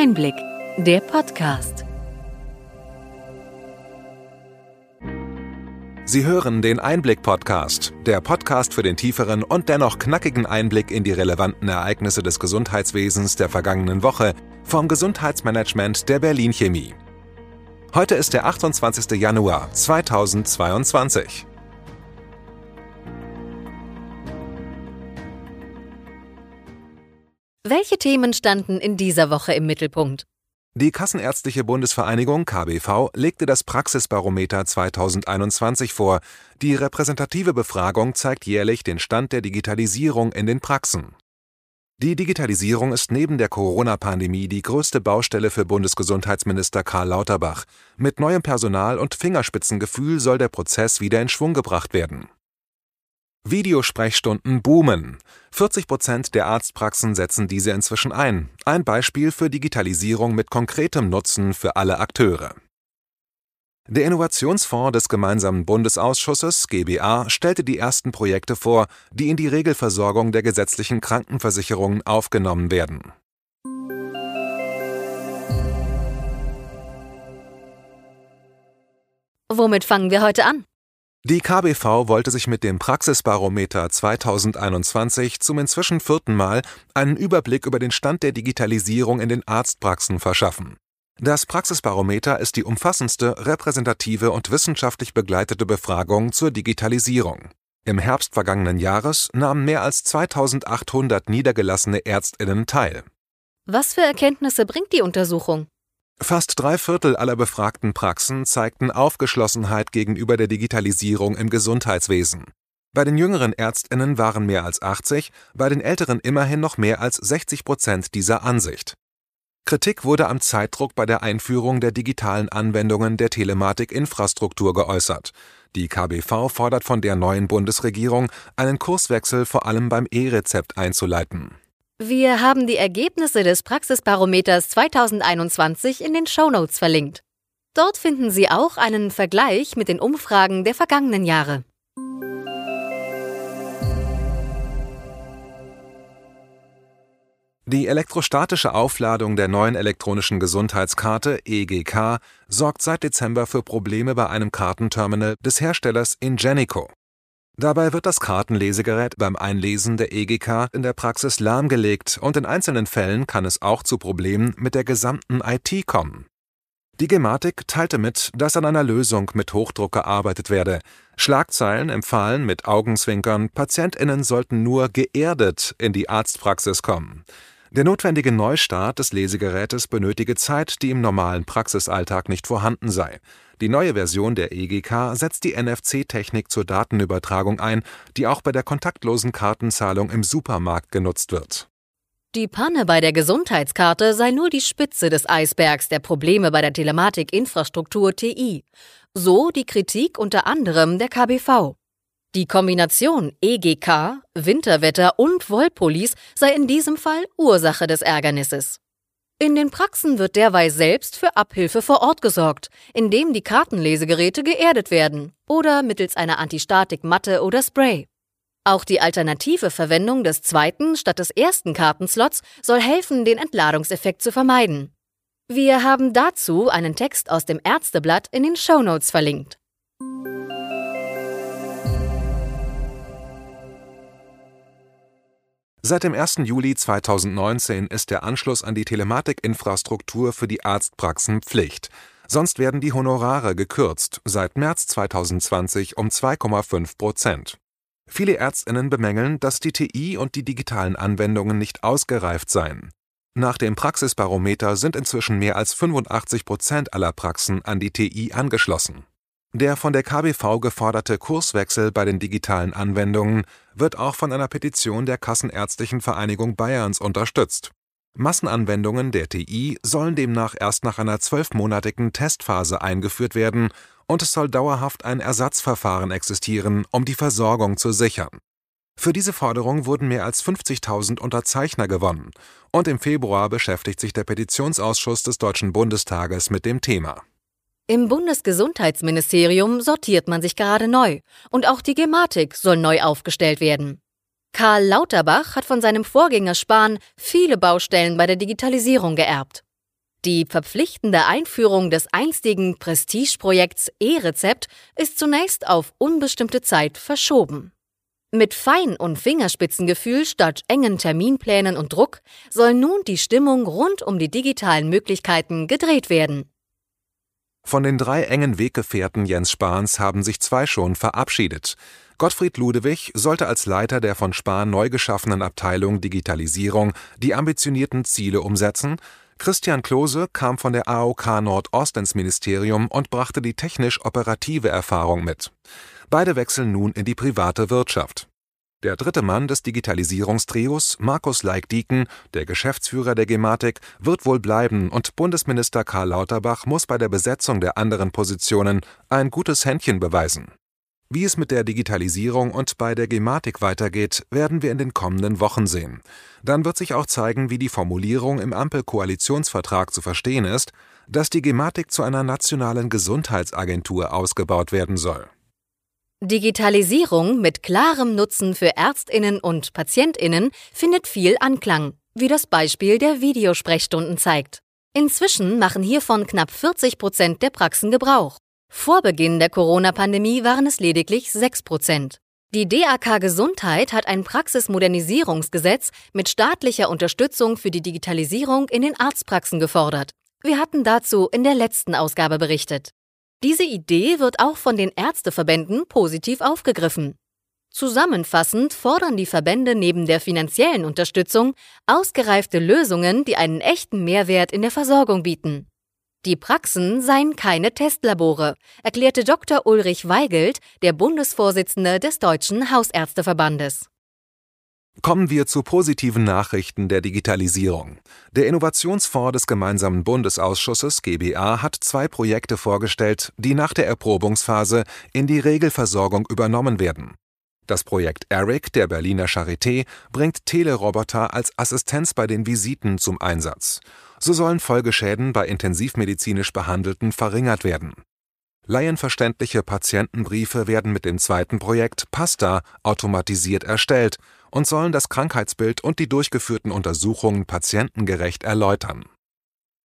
Einblick, der Podcast. Sie hören den Einblick-Podcast, der Podcast für den tieferen und dennoch knackigen Einblick in die relevanten Ereignisse des Gesundheitswesens der vergangenen Woche vom Gesundheitsmanagement der Berlin Chemie. Heute ist der 28. Januar 2022. Welche Themen standen in dieser Woche im Mittelpunkt? Die Kassenärztliche Bundesvereinigung KBV legte das Praxisbarometer 2021 vor. Die repräsentative Befragung zeigt jährlich den Stand der Digitalisierung in den Praxen. Die Digitalisierung ist neben der Corona-Pandemie die größte Baustelle für Bundesgesundheitsminister Karl Lauterbach. Mit neuem Personal und Fingerspitzengefühl soll der Prozess wieder in Schwung gebracht werden. Videosprechstunden boomen. 40 Prozent der Arztpraxen setzen diese inzwischen ein. Ein Beispiel für Digitalisierung mit konkretem Nutzen für alle Akteure. Der Innovationsfonds des gemeinsamen Bundesausschusses GBA stellte die ersten Projekte vor, die in die Regelversorgung der gesetzlichen Krankenversicherungen aufgenommen werden. Womit fangen wir heute an? Die KBV wollte sich mit dem Praxisbarometer 2021 zum inzwischen vierten Mal einen Überblick über den Stand der Digitalisierung in den Arztpraxen verschaffen. Das Praxisbarometer ist die umfassendste, repräsentative und wissenschaftlich begleitete Befragung zur Digitalisierung. Im Herbst vergangenen Jahres nahmen mehr als 2800 niedergelassene Ärztinnen teil. Was für Erkenntnisse bringt die Untersuchung? Fast drei Viertel aller befragten Praxen zeigten Aufgeschlossenheit gegenüber der Digitalisierung im Gesundheitswesen. Bei den jüngeren Ärztinnen waren mehr als 80, bei den älteren immerhin noch mehr als 60 Prozent dieser Ansicht. Kritik wurde am Zeitdruck bei der Einführung der digitalen Anwendungen der Telematikinfrastruktur geäußert. Die KBV fordert von der neuen Bundesregierung, einen Kurswechsel vor allem beim E-Rezept einzuleiten. Wir haben die Ergebnisse des Praxisbarometers 2021 in den Shownotes verlinkt. Dort finden Sie auch einen Vergleich mit den Umfragen der vergangenen Jahre. Die elektrostatische Aufladung der neuen elektronischen Gesundheitskarte EGK sorgt seit Dezember für Probleme bei einem Kartenterminal des Herstellers Ingenico. Dabei wird das Kartenlesegerät beim Einlesen der EGK in der Praxis lahmgelegt und in einzelnen Fällen kann es auch zu Problemen mit der gesamten IT kommen. Die Gematik teilte mit, dass an einer Lösung mit Hochdruck gearbeitet werde. Schlagzeilen empfahlen mit Augenzwinkern, PatientInnen sollten nur geerdet in die Arztpraxis kommen. Der notwendige Neustart des Lesegerätes benötige Zeit, die im normalen Praxisalltag nicht vorhanden sei. Die neue Version der EGK setzt die NFC-Technik zur Datenübertragung ein, die auch bei der kontaktlosen Kartenzahlung im Supermarkt genutzt wird. Die Panne bei der Gesundheitskarte sei nur die Spitze des Eisbergs der Probleme bei der Telematikinfrastruktur TI. So die Kritik unter anderem der KBV. Die Kombination EGK, Winterwetter und Wollpullis sei in diesem Fall Ursache des Ärgernisses. In den Praxen wird derweil selbst für Abhilfe vor Ort gesorgt, indem die Kartenlesegeräte geerdet werden oder mittels einer Antistatikmatte oder Spray. Auch die alternative Verwendung des zweiten statt des ersten Kartenslots soll helfen, den Entladungseffekt zu vermeiden. Wir haben dazu einen Text aus dem Ärzteblatt in den Shownotes verlinkt. Seit dem 1. Juli 2019 ist der Anschluss an die Telematikinfrastruktur für die Arztpraxen Pflicht. Sonst werden die Honorare gekürzt, seit März 2020 um 2,5 Prozent. Viele Ärztinnen bemängeln, dass die TI und die digitalen Anwendungen nicht ausgereift seien. Nach dem Praxisbarometer sind inzwischen mehr als 85 Prozent aller Praxen an die TI angeschlossen. Der von der KBV geforderte Kurswechsel bei den digitalen Anwendungen wird auch von einer Petition der Kassenärztlichen Vereinigung Bayerns unterstützt. Massenanwendungen der TI sollen demnach erst nach einer zwölfmonatigen Testphase eingeführt werden und es soll dauerhaft ein Ersatzverfahren existieren, um die Versorgung zu sichern. Für diese Forderung wurden mehr als 50.000 Unterzeichner gewonnen und im Februar beschäftigt sich der Petitionsausschuss des Deutschen Bundestages mit dem Thema. Im Bundesgesundheitsministerium sortiert man sich gerade neu und auch die Gematik soll neu aufgestellt werden. Karl Lauterbach hat von seinem Vorgänger Spahn viele Baustellen bei der Digitalisierung geerbt. Die verpflichtende Einführung des einstigen Prestigeprojekts E-Rezept ist zunächst auf unbestimmte Zeit verschoben. Mit Fein- und Fingerspitzengefühl statt engen Terminplänen und Druck soll nun die Stimmung rund um die digitalen Möglichkeiten gedreht werden. Von den drei engen Weggefährten Jens Spahns haben sich zwei schon verabschiedet. Gottfried Ludewig sollte als Leiter der von Spahn neu geschaffenen Abteilung Digitalisierung die ambitionierten Ziele umsetzen, Christian Klose kam von der AOK Nordost ins Ministerium und brachte die technisch-operative Erfahrung mit. Beide wechseln nun in die private Wirtschaft. Der dritte Mann des Digitalisierungstrios, Markus Leik-Dieken, der Geschäftsführer der Gematik, wird wohl bleiben und Bundesminister Karl Lauterbach muss bei der Besetzung der anderen Positionen ein gutes Händchen beweisen. Wie es mit der Digitalisierung und bei der Gematik weitergeht, werden wir in den kommenden Wochen sehen. Dann wird sich auch zeigen, wie die Formulierung im Ampelkoalitionsvertrag zu verstehen ist, dass die Gematik zu einer nationalen Gesundheitsagentur ausgebaut werden soll. Digitalisierung mit klarem Nutzen für Ärztinnen und Patientinnen findet viel Anklang, wie das Beispiel der Videosprechstunden zeigt. Inzwischen machen hiervon knapp 40 Prozent der Praxen Gebrauch. Vor Beginn der Corona-Pandemie waren es lediglich 6 Prozent. Die DAK Gesundheit hat ein Praxismodernisierungsgesetz mit staatlicher Unterstützung für die Digitalisierung in den Arztpraxen gefordert. Wir hatten dazu in der letzten Ausgabe berichtet. Diese Idee wird auch von den Ärzteverbänden positiv aufgegriffen. Zusammenfassend fordern die Verbände neben der finanziellen Unterstützung ausgereifte Lösungen, die einen echten Mehrwert in der Versorgung bieten. Die Praxen seien keine Testlabore, erklärte Dr. Ulrich Weigelt, der Bundesvorsitzende des Deutschen Hausärzteverbandes. Kommen wir zu positiven Nachrichten der Digitalisierung. Der Innovationsfonds des gemeinsamen Bundesausschusses GBA hat zwei Projekte vorgestellt, die nach der Erprobungsphase in die Regelversorgung übernommen werden. Das Projekt ERIC der Berliner Charité bringt Teleroboter als Assistenz bei den Visiten zum Einsatz. So sollen Folgeschäden bei intensivmedizinisch Behandelten verringert werden. Laienverständliche Patientenbriefe werden mit dem zweiten Projekt PASTA automatisiert erstellt und sollen das Krankheitsbild und die durchgeführten Untersuchungen patientengerecht erläutern.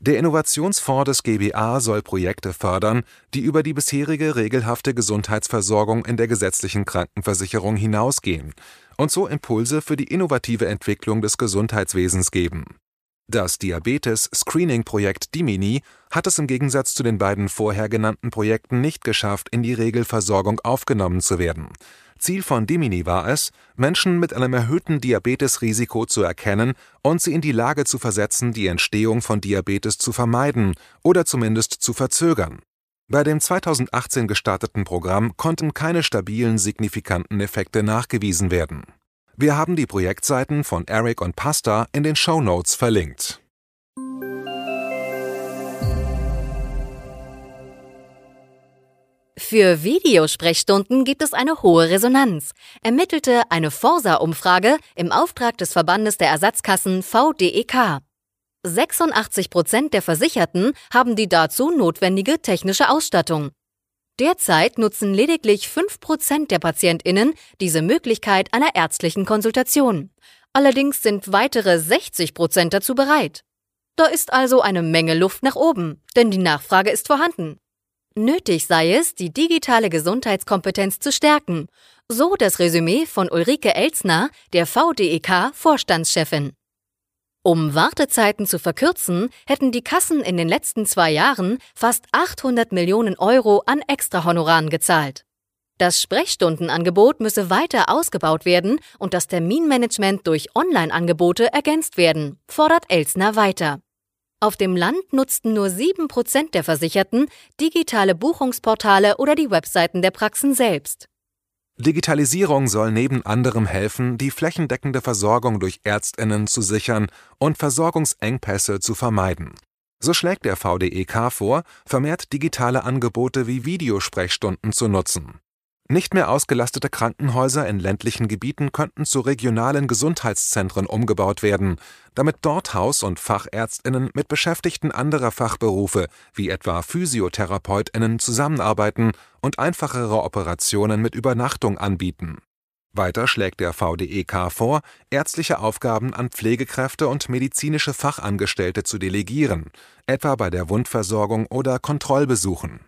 Der Innovationsfonds des GBA soll Projekte fördern, die über die bisherige regelhafte Gesundheitsversorgung in der gesetzlichen Krankenversicherung hinausgehen und so Impulse für die innovative Entwicklung des Gesundheitswesens geben das Diabetes-Screening-Projekt DIMINI hat es im Gegensatz zu den beiden vorher genannten Projekten nicht geschafft, in die Regelversorgung aufgenommen zu werden. Ziel von DIMINI war es, Menschen mit einem erhöhten Diabetesrisiko zu erkennen und sie in die Lage zu versetzen, die Entstehung von Diabetes zu vermeiden oder zumindest zu verzögern. Bei dem 2018 gestarteten Programm konnten keine stabilen signifikanten Effekte nachgewiesen werden wir haben die Projektseiten von Eric und Pasta in den Show Notes verlinkt. Für Videosprechstunden gibt es eine hohe Resonanz, ermittelte eine Forsa-Umfrage im Auftrag des Verbandes der Ersatzkassen VDEK. 86 Prozent der Versicherten haben die dazu notwendige technische Ausstattung. Derzeit nutzen lediglich 5% der PatientInnen diese Möglichkeit einer ärztlichen Konsultation. Allerdings sind weitere 60% dazu bereit. Da ist also eine Menge Luft nach oben, denn die Nachfrage ist vorhanden. Nötig sei es, die digitale Gesundheitskompetenz zu stärken, so das Resümee von Ulrike Elsner, der VDEK-Vorstandschefin. Um Wartezeiten zu verkürzen, hätten die Kassen in den letzten zwei Jahren fast 800 Millionen Euro an Extrahonoraren gezahlt. Das Sprechstundenangebot müsse weiter ausgebaut werden und das Terminmanagement durch Online-Angebote ergänzt werden, fordert Elsner weiter. Auf dem Land nutzten nur 7% der Versicherten digitale Buchungsportale oder die Webseiten der Praxen selbst. Digitalisierung soll neben anderem helfen, die flächendeckende Versorgung durch Ärztinnen zu sichern und Versorgungsengpässe zu vermeiden. So schlägt der VDEK vor, vermehrt digitale Angebote wie Videosprechstunden zu nutzen nicht mehr ausgelastete Krankenhäuser in ländlichen Gebieten könnten zu regionalen Gesundheitszentren umgebaut werden, damit dort Haus- und Fachärztinnen mit Beschäftigten anderer Fachberufe wie etwa Physiotherapeutinnen zusammenarbeiten und einfachere Operationen mit Übernachtung anbieten. Weiter schlägt der VDEK vor, ärztliche Aufgaben an Pflegekräfte und medizinische Fachangestellte zu delegieren, etwa bei der Wundversorgung oder Kontrollbesuchen.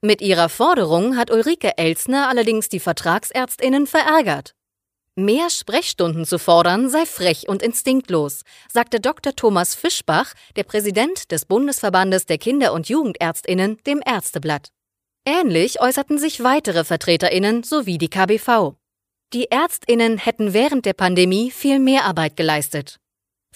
Mit ihrer Forderung hat Ulrike Elsner allerdings die Vertragsärztinnen verärgert. Mehr Sprechstunden zu fordern sei frech und instinktlos, sagte Dr. Thomas Fischbach, der Präsident des Bundesverbandes der Kinder- und Jugendärztinnen, dem Ärzteblatt. Ähnlich äußerten sich weitere Vertreterinnen sowie die KBV. Die Ärztinnen hätten während der Pandemie viel mehr Arbeit geleistet.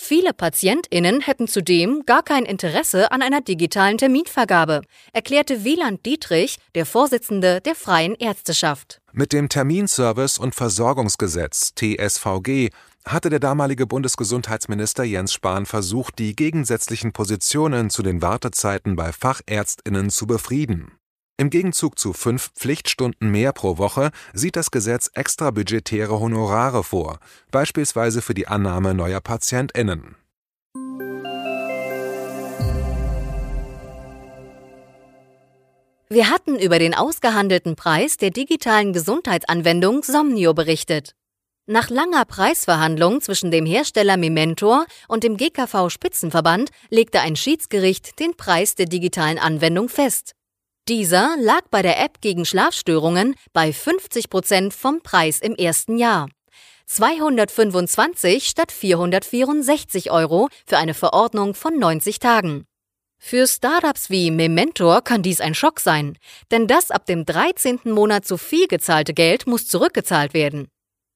Viele Patientinnen hätten zudem gar kein Interesse an einer digitalen Terminvergabe, erklärte Wieland Dietrich, der Vorsitzende der Freien Ärzteschaft. Mit dem Terminservice- und Versorgungsgesetz TSVG hatte der damalige Bundesgesundheitsminister Jens Spahn versucht, die gegensätzlichen Positionen zu den Wartezeiten bei Fachärztinnen zu befrieden. Im Gegenzug zu fünf Pflichtstunden mehr pro Woche sieht das Gesetz extrabudgetäre Honorare vor, beispielsweise für die Annahme neuer PatientInnen. Wir hatten über den ausgehandelten Preis der digitalen Gesundheitsanwendung Somnio berichtet. Nach langer Preisverhandlung zwischen dem Hersteller Mementor und dem GKV Spitzenverband legte ein Schiedsgericht den Preis der digitalen Anwendung fest. Dieser lag bei der App gegen Schlafstörungen bei 50 Prozent vom Preis im ersten Jahr. 225 statt 464 Euro für eine Verordnung von 90 Tagen. Für Startups wie Mementor kann dies ein Schock sein, denn das ab dem 13. Monat zu viel gezahlte Geld muss zurückgezahlt werden.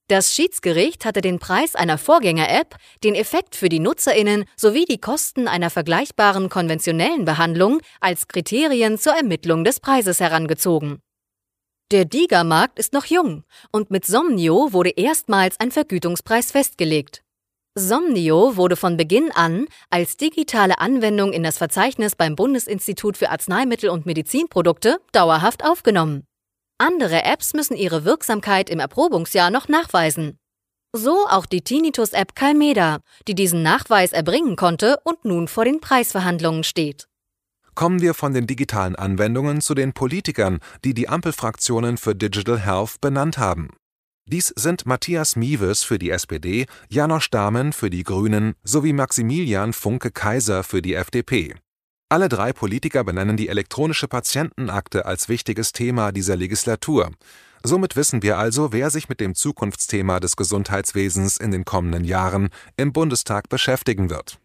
Das Schiedsgericht hatte den Preis einer Vorgänger-App, den Effekt für die Nutzerinnen sowie die Kosten einer vergleichbaren konventionellen Behandlung als Kriterien zur Ermittlung des Preises herangezogen. Der Diga-Markt ist noch jung und mit Somnio wurde erstmals ein Vergütungspreis festgelegt. Somnio wurde von Beginn an als digitale Anwendung in das Verzeichnis beim Bundesinstitut für Arzneimittel und Medizinprodukte dauerhaft aufgenommen. Andere Apps müssen ihre Wirksamkeit im Erprobungsjahr noch nachweisen. So auch die Tinnitus-App Calmeda, die diesen Nachweis erbringen konnte und nun vor den Preisverhandlungen steht. Kommen wir von den digitalen Anwendungen zu den Politikern, die die Ampelfraktionen für Digital Health benannt haben. Dies sind Matthias Mieves für die SPD, Janosch Dahmen für die Grünen sowie Maximilian Funke Kaiser für die FDP. Alle drei Politiker benennen die elektronische Patientenakte als wichtiges Thema dieser Legislatur. Somit wissen wir also, wer sich mit dem Zukunftsthema des Gesundheitswesens in den kommenden Jahren im Bundestag beschäftigen wird.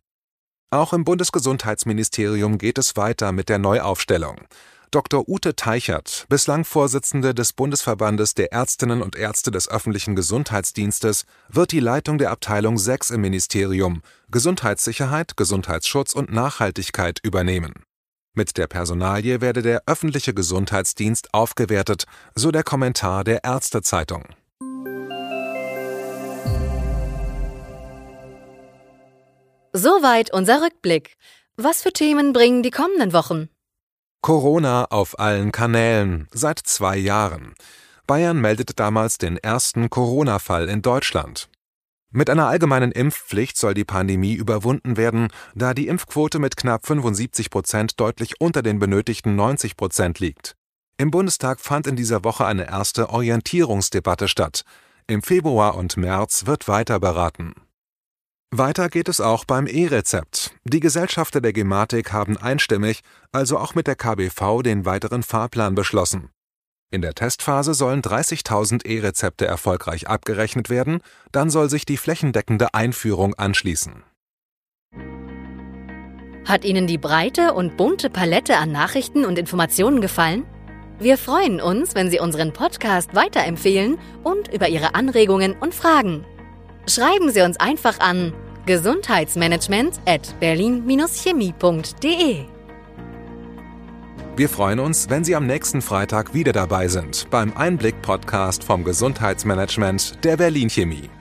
Auch im Bundesgesundheitsministerium geht es weiter mit der Neuaufstellung. Dr. Ute Teichert, bislang Vorsitzende des Bundesverbandes der Ärztinnen und Ärzte des öffentlichen Gesundheitsdienstes, wird die Leitung der Abteilung 6 im Ministerium Gesundheitssicherheit, Gesundheitsschutz und Nachhaltigkeit übernehmen. Mit der Personalie werde der öffentliche Gesundheitsdienst aufgewertet, so der Kommentar der Ärztezeitung. Soweit unser Rückblick. Was für Themen bringen die kommenden Wochen? Corona auf allen Kanälen seit zwei Jahren. Bayern meldete damals den ersten Corona-Fall in Deutschland. Mit einer allgemeinen Impfpflicht soll die Pandemie überwunden werden, da die Impfquote mit knapp 75 Prozent deutlich unter den benötigten 90 Prozent liegt. Im Bundestag fand in dieser Woche eine erste Orientierungsdebatte statt. Im Februar und März wird weiter beraten. Weiter geht es auch beim E-Rezept. Die Gesellschafter der Gematik haben einstimmig, also auch mit der KBV, den weiteren Fahrplan beschlossen. In der Testphase sollen 30.000 E-Rezepte erfolgreich abgerechnet werden, dann soll sich die flächendeckende Einführung anschließen. Hat Ihnen die breite und bunte Palette an Nachrichten und Informationen gefallen? Wir freuen uns, wenn Sie unseren Podcast weiterempfehlen und über Ihre Anregungen und Fragen. Schreiben Sie uns einfach an gesundheitsmanagement at berlin-chemie.de. Wir freuen uns, wenn Sie am nächsten Freitag wieder dabei sind beim Einblick-Podcast vom Gesundheitsmanagement der Berlin Chemie.